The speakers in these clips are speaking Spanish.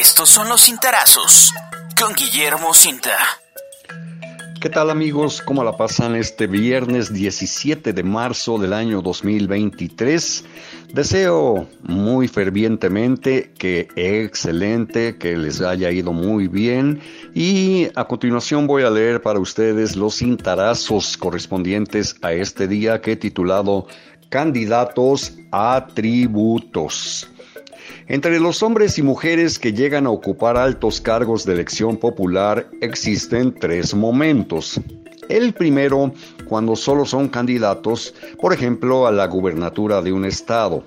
Estos son los cintarazos con Guillermo Cinta. ¿Qué tal amigos? ¿Cómo la pasan este viernes 17 de marzo del año 2023? Deseo muy fervientemente que excelente, que les haya ido muy bien y a continuación voy a leer para ustedes los cintarazos correspondientes a este día que he titulado Candidatos a Tributos. Entre los hombres y mujeres que llegan a ocupar altos cargos de elección popular existen tres momentos. El primero, cuando solo son candidatos, por ejemplo, a la gubernatura de un estado.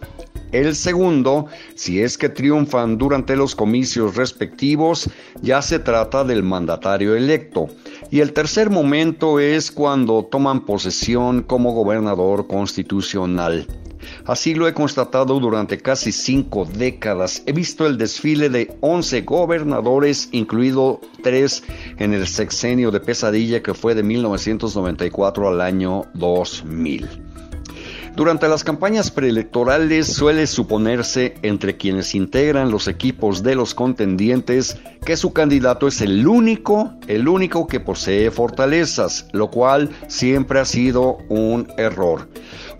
El segundo, si es que triunfan durante los comicios respectivos, ya se trata del mandatario electo. Y el tercer momento es cuando toman posesión como gobernador constitucional. Así lo he constatado durante casi cinco décadas. He visto el desfile de 11 gobernadores, incluido tres en el sexenio de pesadilla que fue de 1994 al año 2000. Durante las campañas preelectorales suele suponerse entre quienes integran los equipos de los contendientes que su candidato es el único, el único que posee fortalezas, lo cual siempre ha sido un error.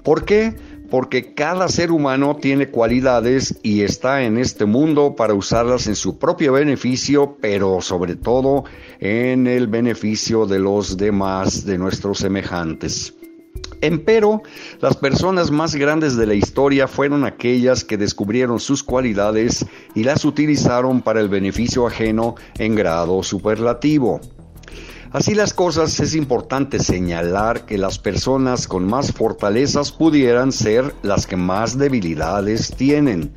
¿Por qué? Porque cada ser humano tiene cualidades y está en este mundo para usarlas en su propio beneficio, pero sobre todo en el beneficio de los demás, de nuestros semejantes. Empero, las personas más grandes de la historia fueron aquellas que descubrieron sus cualidades y las utilizaron para el beneficio ajeno en grado superlativo. Así las cosas, es importante señalar que las personas con más fortalezas pudieran ser las que más debilidades tienen.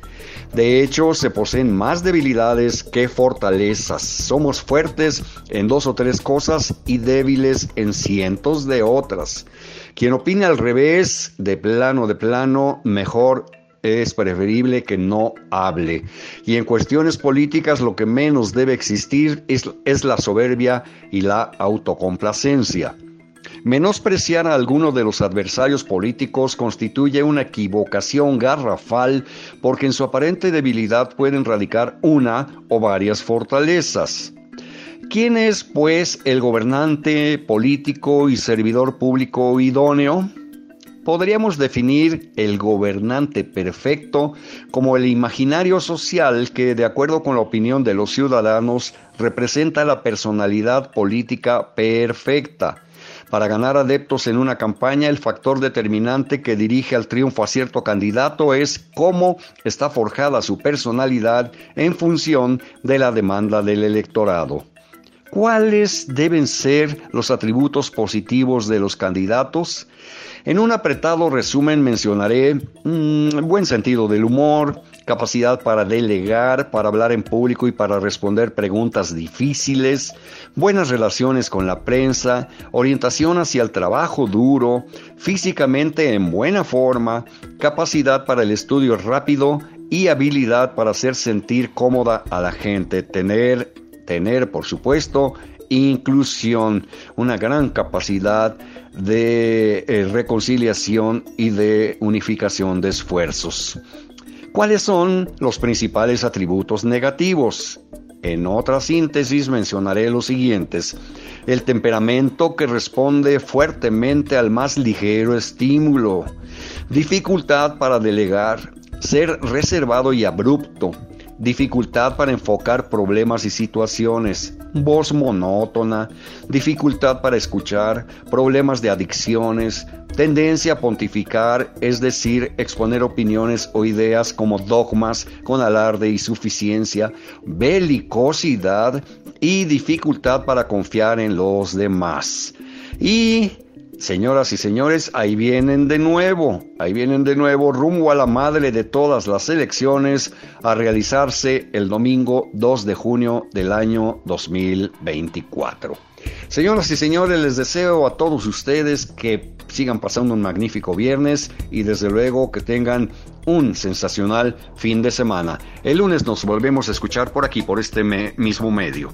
De hecho, se poseen más debilidades que fortalezas. Somos fuertes en dos o tres cosas y débiles en cientos de otras. Quien opine al revés, de plano, de plano, mejor es preferible que no hable. Y en cuestiones políticas lo que menos debe existir es, la soberbia y la autocomplacencia. Menospreciar a alguno de los adversarios políticos constituye una equivocación garrafal porque en su aparente debilidad pueden radicar una o varias fortalezas. ¿Quién es, pues, el gobernante político y servidor público idóneo? Podríamos definir el gobernante perfecto como el imaginario social que, de acuerdo con la opinión de los ciudadanos, representa la personalidad política perfecta. Para ganar adeptos en una campaña, el factor determinante que dirige al triunfo a cierto candidato es cómo está forjada su personalidad en función de la demanda del electorado. ¿Cuáles deben ser los atributos positivos de los candidatos? En un apretado resumen mencionaré mm, buen sentido del humor, capacidad para delegar, para hablar en público y para responder preguntas difíciles, buenas relaciones con la prensa, orientación hacia el trabajo duro, físicamente en buena forma, capacidad para el estudio rápido y habilidad para hacer sentir cómoda a la gente, tener tener, por supuesto, inclusión, una gran capacidad de eh, reconciliación y de unificación de esfuerzos. ¿Cuáles son los principales atributos negativos? En otra síntesis mencionaré los siguientes. El temperamento que responde fuertemente al más ligero estímulo. Dificultad para delegar. Ser reservado y abrupto dificultad para enfocar problemas y situaciones, voz monótona, dificultad para escuchar, problemas de adicciones, tendencia a pontificar, es decir, exponer opiniones o ideas como dogmas con alarde y suficiencia, belicosidad y dificultad para confiar en los demás. Y Señoras y señores, ahí vienen de nuevo, ahí vienen de nuevo rumbo a la madre de todas las elecciones a realizarse el domingo 2 de junio del año 2024. Señoras y señores, les deseo a todos ustedes que sigan pasando un magnífico viernes y desde luego que tengan un sensacional fin de semana. El lunes nos volvemos a escuchar por aquí, por este mismo medio.